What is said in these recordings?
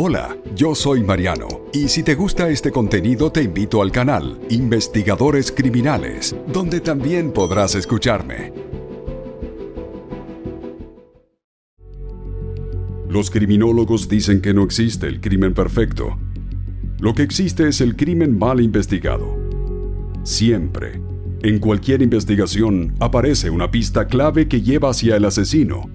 Hola, yo soy Mariano y si te gusta este contenido te invito al canal Investigadores Criminales, donde también podrás escucharme. Los criminólogos dicen que no existe el crimen perfecto. Lo que existe es el crimen mal investigado. Siempre, en cualquier investigación, aparece una pista clave que lleva hacia el asesino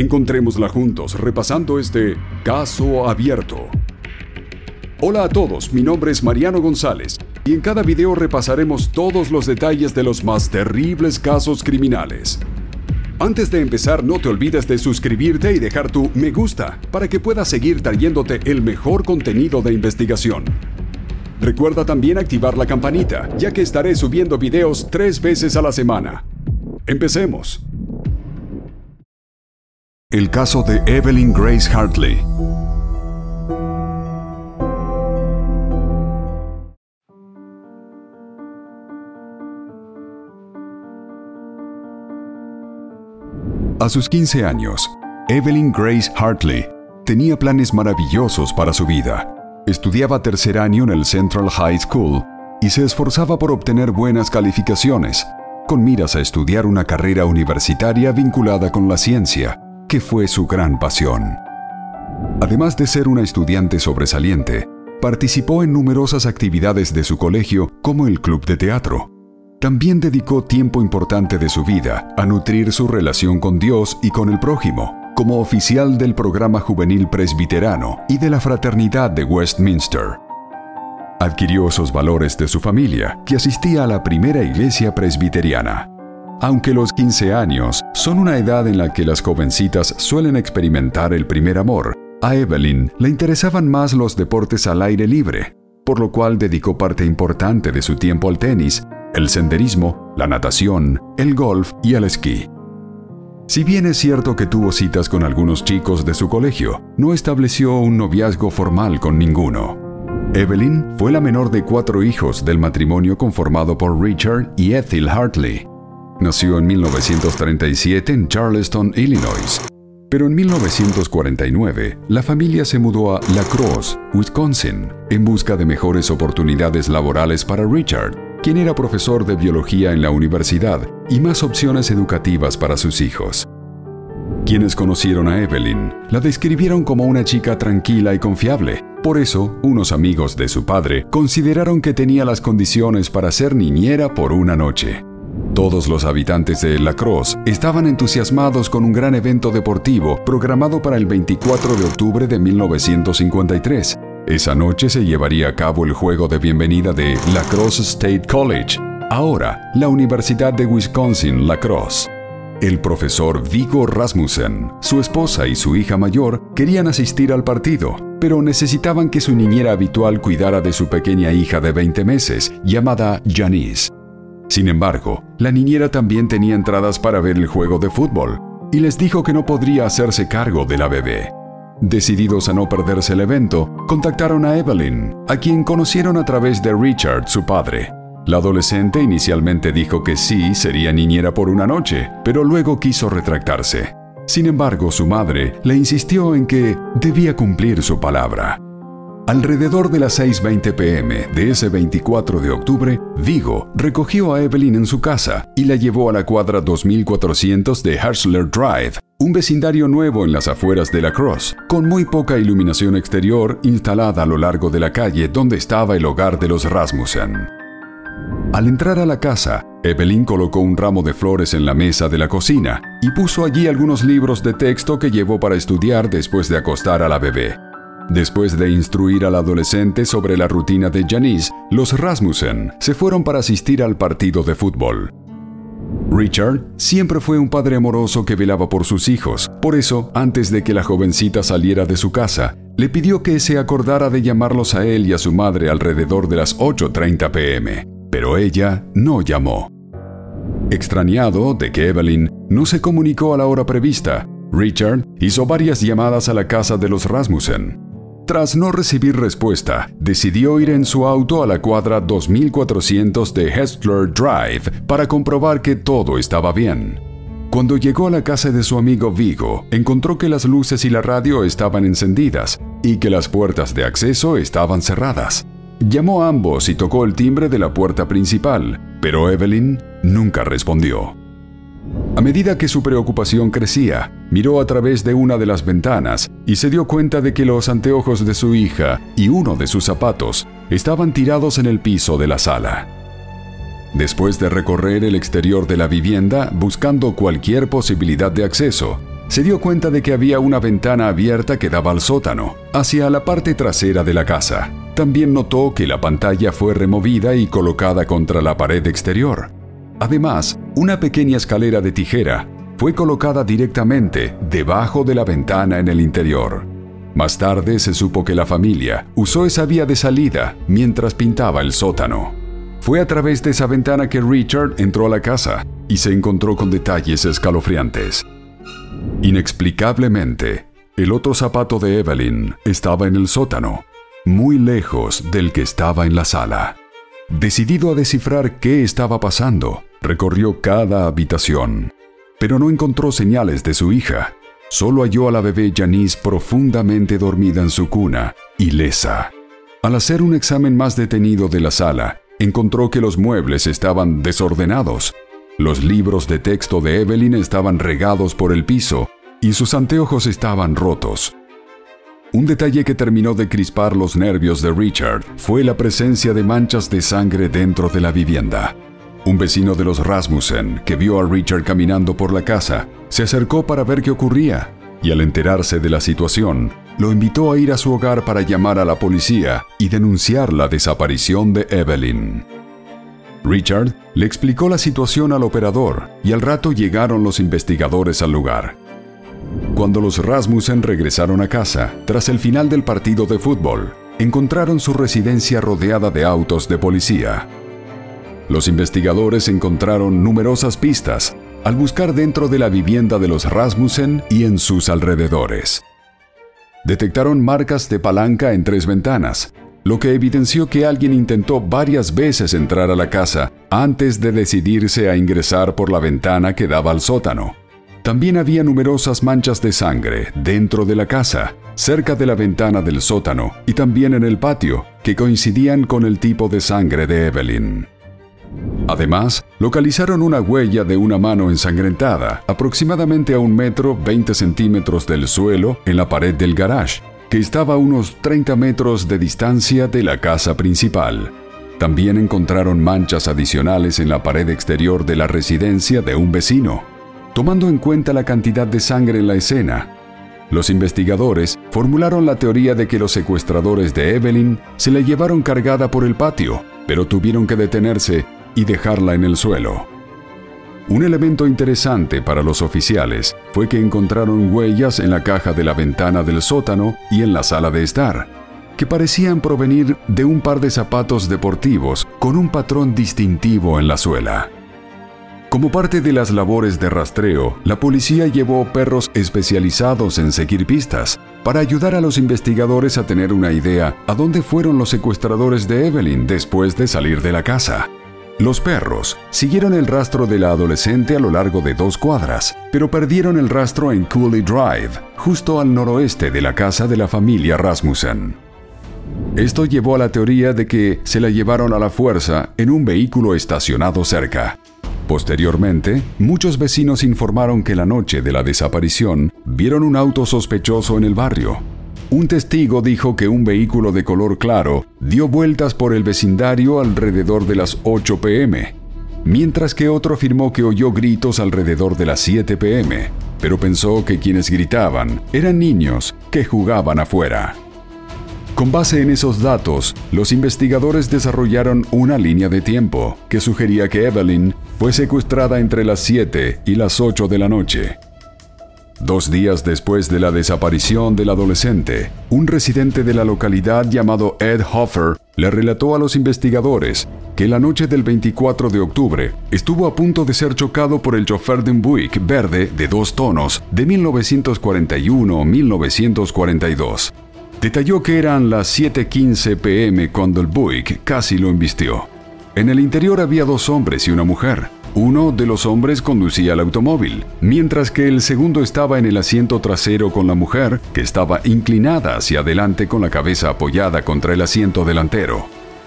Encontrémosla juntos repasando este caso abierto. Hola a todos, mi nombre es Mariano González y en cada video repasaremos todos los detalles de los más terribles casos criminales. Antes de empezar, no te olvides de suscribirte y dejar tu me gusta para que puedas seguir trayéndote el mejor contenido de investigación. Recuerda también activar la campanita, ya que estaré subiendo videos tres veces a la semana. Empecemos. El caso de Evelyn Grace Hartley. A sus 15 años, Evelyn Grace Hartley tenía planes maravillosos para su vida. Estudiaba tercer año en el Central High School y se esforzaba por obtener buenas calificaciones, con miras a estudiar una carrera universitaria vinculada con la ciencia que fue su gran pasión. Además de ser una estudiante sobresaliente, participó en numerosas actividades de su colegio como el club de teatro. También dedicó tiempo importante de su vida a nutrir su relación con Dios y con el prójimo, como oficial del programa juvenil presbiterano y de la fraternidad de Westminster. Adquirió esos valores de su familia, que asistía a la primera iglesia presbiteriana. Aunque los 15 años son una edad en la que las jovencitas suelen experimentar el primer amor, a Evelyn le interesaban más los deportes al aire libre, por lo cual dedicó parte importante de su tiempo al tenis, el senderismo, la natación, el golf y el esquí. Si bien es cierto que tuvo citas con algunos chicos de su colegio, no estableció un noviazgo formal con ninguno. Evelyn fue la menor de cuatro hijos del matrimonio conformado por Richard y Ethel Hartley. Nació en 1937 en Charleston, Illinois. Pero en 1949, la familia se mudó a La Crosse, Wisconsin, en busca de mejores oportunidades laborales para Richard, quien era profesor de biología en la universidad, y más opciones educativas para sus hijos. Quienes conocieron a Evelyn la describieron como una chica tranquila y confiable. Por eso, unos amigos de su padre consideraron que tenía las condiciones para ser niñera por una noche. Todos los habitantes de La Crosse estaban entusiasmados con un gran evento deportivo programado para el 24 de octubre de 1953. Esa noche se llevaría a cabo el juego de bienvenida de La Crosse State College, ahora la Universidad de Wisconsin La Crosse. El profesor Vigo Rasmussen, su esposa y su hija mayor querían asistir al partido, pero necesitaban que su niñera habitual cuidara de su pequeña hija de 20 meses, llamada Janice. Sin embargo, la niñera también tenía entradas para ver el juego de fútbol y les dijo que no podría hacerse cargo de la bebé. Decididos a no perderse el evento, contactaron a Evelyn, a quien conocieron a través de Richard, su padre. La adolescente inicialmente dijo que sí sería niñera por una noche, pero luego quiso retractarse. Sin embargo, su madre le insistió en que debía cumplir su palabra. Alrededor de las 6.20 pm de ese 24 de octubre, Vigo recogió a Evelyn en su casa y la llevó a la cuadra 2400 de Harsler Drive, un vecindario nuevo en las afueras de La Crosse, con muy poca iluminación exterior instalada a lo largo de la calle donde estaba el hogar de los Rasmussen. Al entrar a la casa, Evelyn colocó un ramo de flores en la mesa de la cocina y puso allí algunos libros de texto que llevó para estudiar después de acostar a la bebé. Después de instruir al adolescente sobre la rutina de Janice, los Rasmussen se fueron para asistir al partido de fútbol. Richard siempre fue un padre amoroso que velaba por sus hijos. Por eso, antes de que la jovencita saliera de su casa, le pidió que se acordara de llamarlos a él y a su madre alrededor de las 8.30 pm. Pero ella no llamó. Extrañado de que Evelyn no se comunicó a la hora prevista, Richard hizo varias llamadas a la casa de los Rasmussen. Tras no recibir respuesta, decidió ir en su auto a la cuadra 2400 de Hestler Drive para comprobar que todo estaba bien. Cuando llegó a la casa de su amigo Vigo, encontró que las luces y la radio estaban encendidas y que las puertas de acceso estaban cerradas. Llamó a ambos y tocó el timbre de la puerta principal, pero Evelyn nunca respondió. A medida que su preocupación crecía, miró a través de una de las ventanas y se dio cuenta de que los anteojos de su hija y uno de sus zapatos estaban tirados en el piso de la sala. Después de recorrer el exterior de la vivienda buscando cualquier posibilidad de acceso, se dio cuenta de que había una ventana abierta que daba al sótano, hacia la parte trasera de la casa. También notó que la pantalla fue removida y colocada contra la pared exterior. Además, una pequeña escalera de tijera fue colocada directamente debajo de la ventana en el interior. Más tarde se supo que la familia usó esa vía de salida mientras pintaba el sótano. Fue a través de esa ventana que Richard entró a la casa y se encontró con detalles escalofriantes. Inexplicablemente, el otro zapato de Evelyn estaba en el sótano, muy lejos del que estaba en la sala. Decidido a descifrar qué estaba pasando, recorrió cada habitación, pero no encontró señales de su hija. Solo halló a la bebé Janice profundamente dormida en su cuna, ilesa. Al hacer un examen más detenido de la sala, encontró que los muebles estaban desordenados. Los libros de texto de Evelyn estaban regados por el piso y sus anteojos estaban rotos. Un detalle que terminó de crispar los nervios de Richard fue la presencia de manchas de sangre dentro de la vivienda. Un vecino de los Rasmussen, que vio a Richard caminando por la casa, se acercó para ver qué ocurría y al enterarse de la situación, lo invitó a ir a su hogar para llamar a la policía y denunciar la desaparición de Evelyn. Richard le explicó la situación al operador y al rato llegaron los investigadores al lugar. Cuando los Rasmussen regresaron a casa, tras el final del partido de fútbol, encontraron su residencia rodeada de autos de policía. Los investigadores encontraron numerosas pistas al buscar dentro de la vivienda de los Rasmussen y en sus alrededores. Detectaron marcas de palanca en tres ventanas, lo que evidenció que alguien intentó varias veces entrar a la casa antes de decidirse a ingresar por la ventana que daba al sótano. También había numerosas manchas de sangre dentro de la casa, cerca de la ventana del sótano y también en el patio, que coincidían con el tipo de sangre de Evelyn. Además, localizaron una huella de una mano ensangrentada, aproximadamente a un metro 20 centímetros del suelo, en la pared del garage, que estaba a unos 30 metros de distancia de la casa principal. También encontraron manchas adicionales en la pared exterior de la residencia de un vecino, Tomando en cuenta la cantidad de sangre en la escena, los investigadores formularon la teoría de que los secuestradores de Evelyn se la llevaron cargada por el patio, pero tuvieron que detenerse y dejarla en el suelo. Un elemento interesante para los oficiales fue que encontraron huellas en la caja de la ventana del sótano y en la sala de estar, que parecían provenir de un par de zapatos deportivos con un patrón distintivo en la suela. Como parte de las labores de rastreo, la policía llevó perros especializados en seguir pistas para ayudar a los investigadores a tener una idea a dónde fueron los secuestradores de Evelyn después de salir de la casa. Los perros siguieron el rastro de la adolescente a lo largo de dos cuadras, pero perdieron el rastro en Cooley Drive, justo al noroeste de la casa de la familia Rasmussen. Esto llevó a la teoría de que se la llevaron a la fuerza en un vehículo estacionado cerca. Posteriormente, muchos vecinos informaron que la noche de la desaparición vieron un auto sospechoso en el barrio. Un testigo dijo que un vehículo de color claro dio vueltas por el vecindario alrededor de las 8 pm, mientras que otro afirmó que oyó gritos alrededor de las 7 pm, pero pensó que quienes gritaban eran niños que jugaban afuera. Con base en esos datos, los investigadores desarrollaron una línea de tiempo que sugería que Evelyn fue secuestrada entre las 7 y las 8 de la noche. Dos días después de la desaparición del adolescente, un residente de la localidad llamado Ed Hoffer le relató a los investigadores que la noche del 24 de octubre estuvo a punto de ser chocado por el chofer de un Buick verde de dos tonos de 1941-1942. Detalló que eran las 7:15 pm cuando el Buick casi lo embistió. En el interior había dos hombres y una mujer. Uno de los hombres conducía el automóvil, mientras que el segundo estaba en el asiento trasero con la mujer, que estaba inclinada hacia adelante con la cabeza apoyada contra el asiento delantero.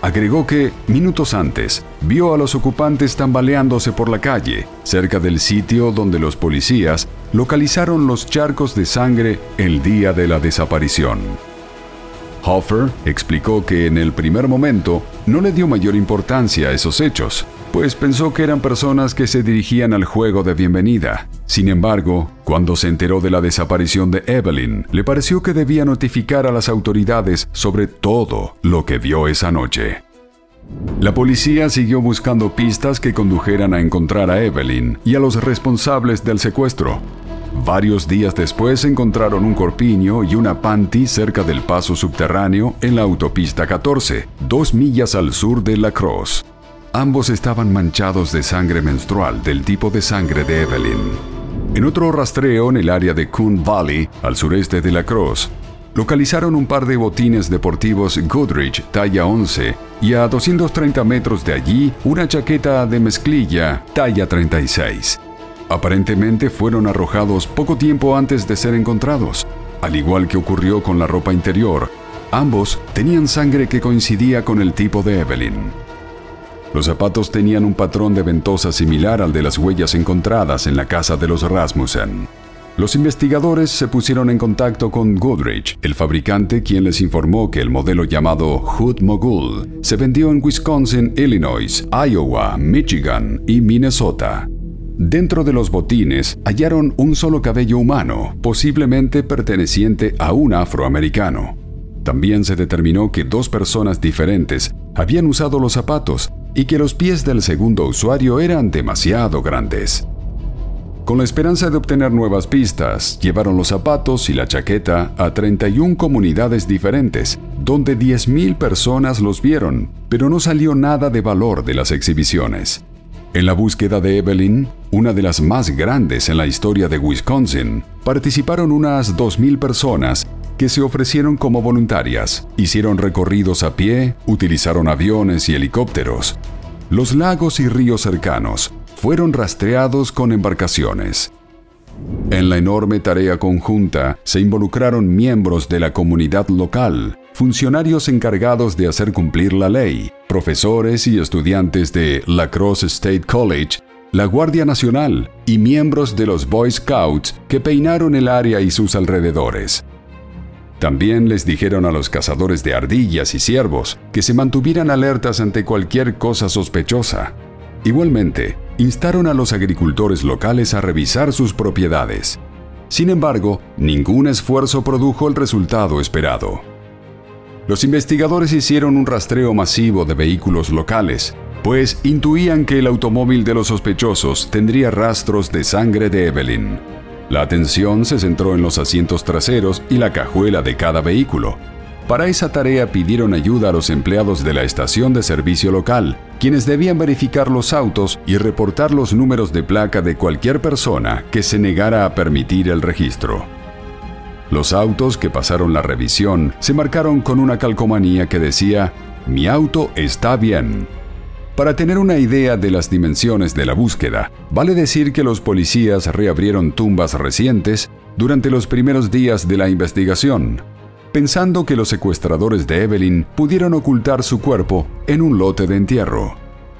Agregó que, minutos antes, vio a los ocupantes tambaleándose por la calle, cerca del sitio donde los policías localizaron los charcos de sangre el día de la desaparición. Hoffer explicó que en el primer momento no le dio mayor importancia a esos hechos, pues pensó que eran personas que se dirigían al juego de bienvenida. Sin embargo, cuando se enteró de la desaparición de Evelyn, le pareció que debía notificar a las autoridades sobre todo lo que vio esa noche. La policía siguió buscando pistas que condujeran a encontrar a Evelyn y a los responsables del secuestro. Varios días después encontraron un corpiño y una panty cerca del paso subterráneo en la autopista 14, dos millas al sur de La Crosse. Ambos estaban manchados de sangre menstrual del tipo de sangre de Evelyn. En otro rastreo en el área de Coon Valley, al sureste de La Crosse, localizaron un par de botines deportivos Goodrich talla 11 y a 230 metros de allí una chaqueta de mezclilla talla 36. Aparentemente fueron arrojados poco tiempo antes de ser encontrados, al igual que ocurrió con la ropa interior. Ambos tenían sangre que coincidía con el tipo de Evelyn. Los zapatos tenían un patrón de ventosa similar al de las huellas encontradas en la casa de los Rasmussen. Los investigadores se pusieron en contacto con Goodrich, el fabricante quien les informó que el modelo llamado Hood Mogul se vendió en Wisconsin, Illinois, Iowa, Michigan y Minnesota. Dentro de los botines hallaron un solo cabello humano, posiblemente perteneciente a un afroamericano. También se determinó que dos personas diferentes habían usado los zapatos y que los pies del segundo usuario eran demasiado grandes. Con la esperanza de obtener nuevas pistas, llevaron los zapatos y la chaqueta a 31 comunidades diferentes, donde 10.000 personas los vieron, pero no salió nada de valor de las exhibiciones. En la búsqueda de Evelyn, una de las más grandes en la historia de Wisconsin, participaron unas 2.000 personas que se ofrecieron como voluntarias. Hicieron recorridos a pie, utilizaron aviones y helicópteros. Los lagos y ríos cercanos fueron rastreados con embarcaciones. En la enorme tarea conjunta se involucraron miembros de la comunidad local, funcionarios encargados de hacer cumplir la ley, profesores y estudiantes de La Crosse State College, la Guardia Nacional y miembros de los Boy Scouts que peinaron el área y sus alrededores. También les dijeron a los cazadores de ardillas y ciervos que se mantuvieran alertas ante cualquier cosa sospechosa. Igualmente, instaron a los agricultores locales a revisar sus propiedades. Sin embargo, ningún esfuerzo produjo el resultado esperado. Los investigadores hicieron un rastreo masivo de vehículos locales, pues intuían que el automóvil de los sospechosos tendría rastros de sangre de Evelyn. La atención se centró en los asientos traseros y la cajuela de cada vehículo. Para esa tarea pidieron ayuda a los empleados de la estación de servicio local, quienes debían verificar los autos y reportar los números de placa de cualquier persona que se negara a permitir el registro. Los autos que pasaron la revisión se marcaron con una calcomanía que decía, Mi auto está bien. Para tener una idea de las dimensiones de la búsqueda, vale decir que los policías reabrieron tumbas recientes durante los primeros días de la investigación, pensando que los secuestradores de Evelyn pudieron ocultar su cuerpo en un lote de entierro.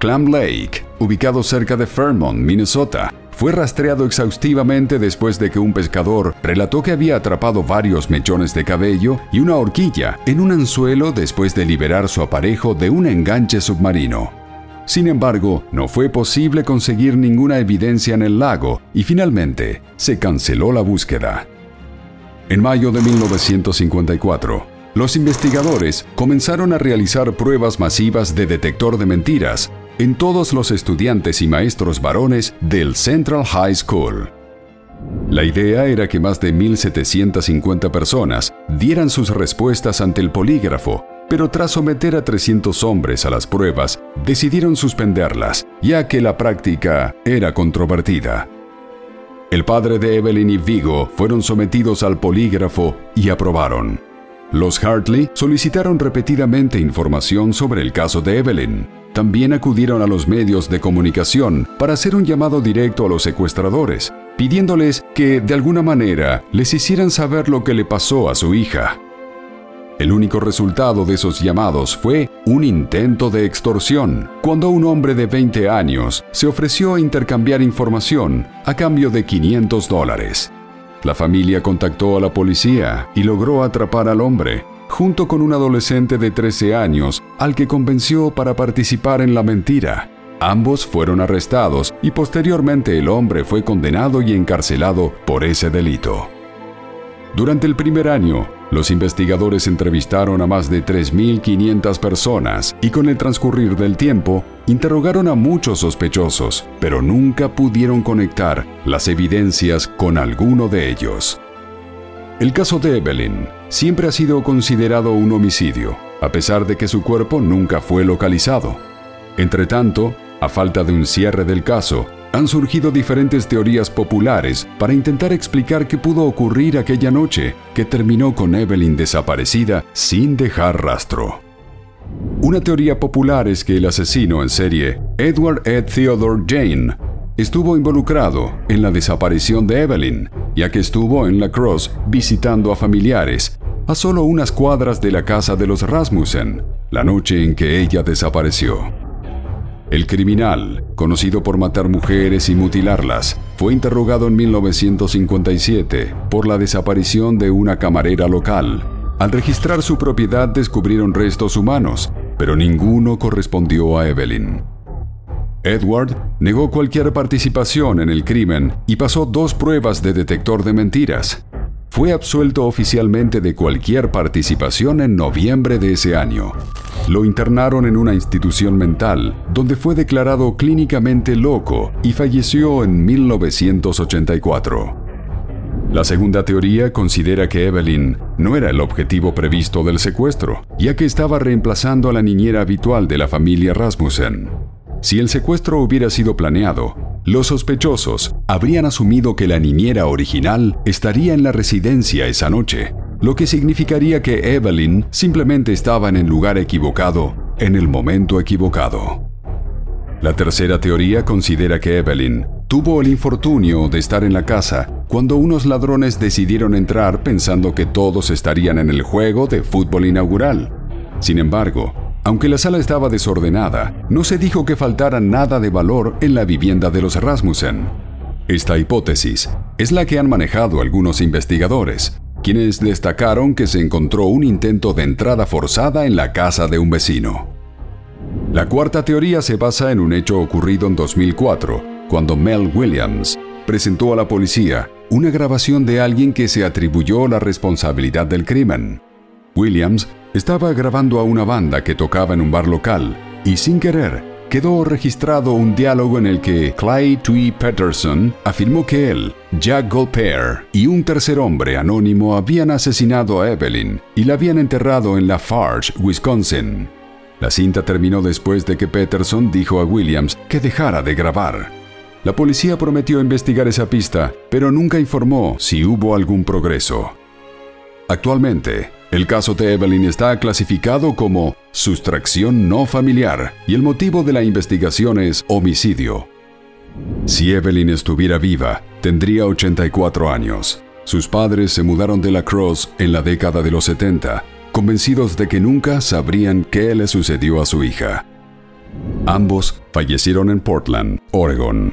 Clam Lake, ubicado cerca de Fairmont, Minnesota, fue rastreado exhaustivamente después de que un pescador relató que había atrapado varios mechones de cabello y una horquilla en un anzuelo después de liberar su aparejo de un enganche submarino. Sin embargo, no fue posible conseguir ninguna evidencia en el lago y finalmente se canceló la búsqueda. En mayo de 1954, los investigadores comenzaron a realizar pruebas masivas de detector de mentiras en todos los estudiantes y maestros varones del Central High School. La idea era que más de 1.750 personas dieran sus respuestas ante el polígrafo, pero tras someter a 300 hombres a las pruebas, decidieron suspenderlas, ya que la práctica era controvertida. El padre de Evelyn y Vigo fueron sometidos al polígrafo y aprobaron. Los Hartley solicitaron repetidamente información sobre el caso de Evelyn. También acudieron a los medios de comunicación para hacer un llamado directo a los secuestradores, pidiéndoles que de alguna manera les hicieran saber lo que le pasó a su hija. El único resultado de esos llamados fue un intento de extorsión, cuando un hombre de 20 años se ofreció a intercambiar información a cambio de 500 dólares. La familia contactó a la policía y logró atrapar al hombre, junto con un adolescente de 13 años al que convenció para participar en la mentira. Ambos fueron arrestados y posteriormente el hombre fue condenado y encarcelado por ese delito. Durante el primer año, los investigadores entrevistaron a más de 3.500 personas y con el transcurrir del tiempo interrogaron a muchos sospechosos, pero nunca pudieron conectar las evidencias con alguno de ellos. El caso de Evelyn siempre ha sido considerado un homicidio, a pesar de que su cuerpo nunca fue localizado. Entretanto, a falta de un cierre del caso, han surgido diferentes teorías populares para intentar explicar qué pudo ocurrir aquella noche que terminó con Evelyn desaparecida sin dejar rastro. Una teoría popular es que el asesino en serie, Edward Ed Theodore Jane, estuvo involucrado en la desaparición de Evelyn, ya que estuvo en La Crosse visitando a familiares, a solo unas cuadras de la casa de los Rasmussen, la noche en que ella desapareció. El criminal, conocido por matar mujeres y mutilarlas, fue interrogado en 1957 por la desaparición de una camarera local. Al registrar su propiedad descubrieron restos humanos, pero ninguno correspondió a Evelyn. Edward negó cualquier participación en el crimen y pasó dos pruebas de detector de mentiras. Fue absuelto oficialmente de cualquier participación en noviembre de ese año. Lo internaron en una institución mental, donde fue declarado clínicamente loco y falleció en 1984. La segunda teoría considera que Evelyn no era el objetivo previsto del secuestro, ya que estaba reemplazando a la niñera habitual de la familia Rasmussen. Si el secuestro hubiera sido planeado, los sospechosos habrían asumido que la niñera original estaría en la residencia esa noche, lo que significaría que Evelyn simplemente estaba en el lugar equivocado, en el momento equivocado. La tercera teoría considera que Evelyn tuvo el infortunio de estar en la casa cuando unos ladrones decidieron entrar pensando que todos estarían en el juego de fútbol inaugural. Sin embargo, aunque la sala estaba desordenada, no se dijo que faltara nada de valor en la vivienda de los Rasmussen. Esta hipótesis es la que han manejado algunos investigadores, quienes destacaron que se encontró un intento de entrada forzada en la casa de un vecino. La cuarta teoría se basa en un hecho ocurrido en 2004, cuando Mel Williams presentó a la policía una grabación de alguien que se atribuyó la responsabilidad del crimen. Williams estaba grabando a una banda que tocaba en un bar local y sin querer quedó registrado un diálogo en el que Clay Twee Peterson afirmó que él, Jack Golper y un tercer hombre anónimo habían asesinado a Evelyn y la habían enterrado en La Farge, Wisconsin. La cinta terminó después de que Peterson dijo a Williams que dejara de grabar. La policía prometió investigar esa pista, pero nunca informó si hubo algún progreso. Actualmente, el caso de Evelyn está clasificado como sustracción no familiar y el motivo de la investigación es homicidio. Si Evelyn estuviera viva, tendría 84 años. Sus padres se mudaron de La Crosse en la década de los 70, convencidos de que nunca sabrían qué le sucedió a su hija. Ambos fallecieron en Portland, Oregon.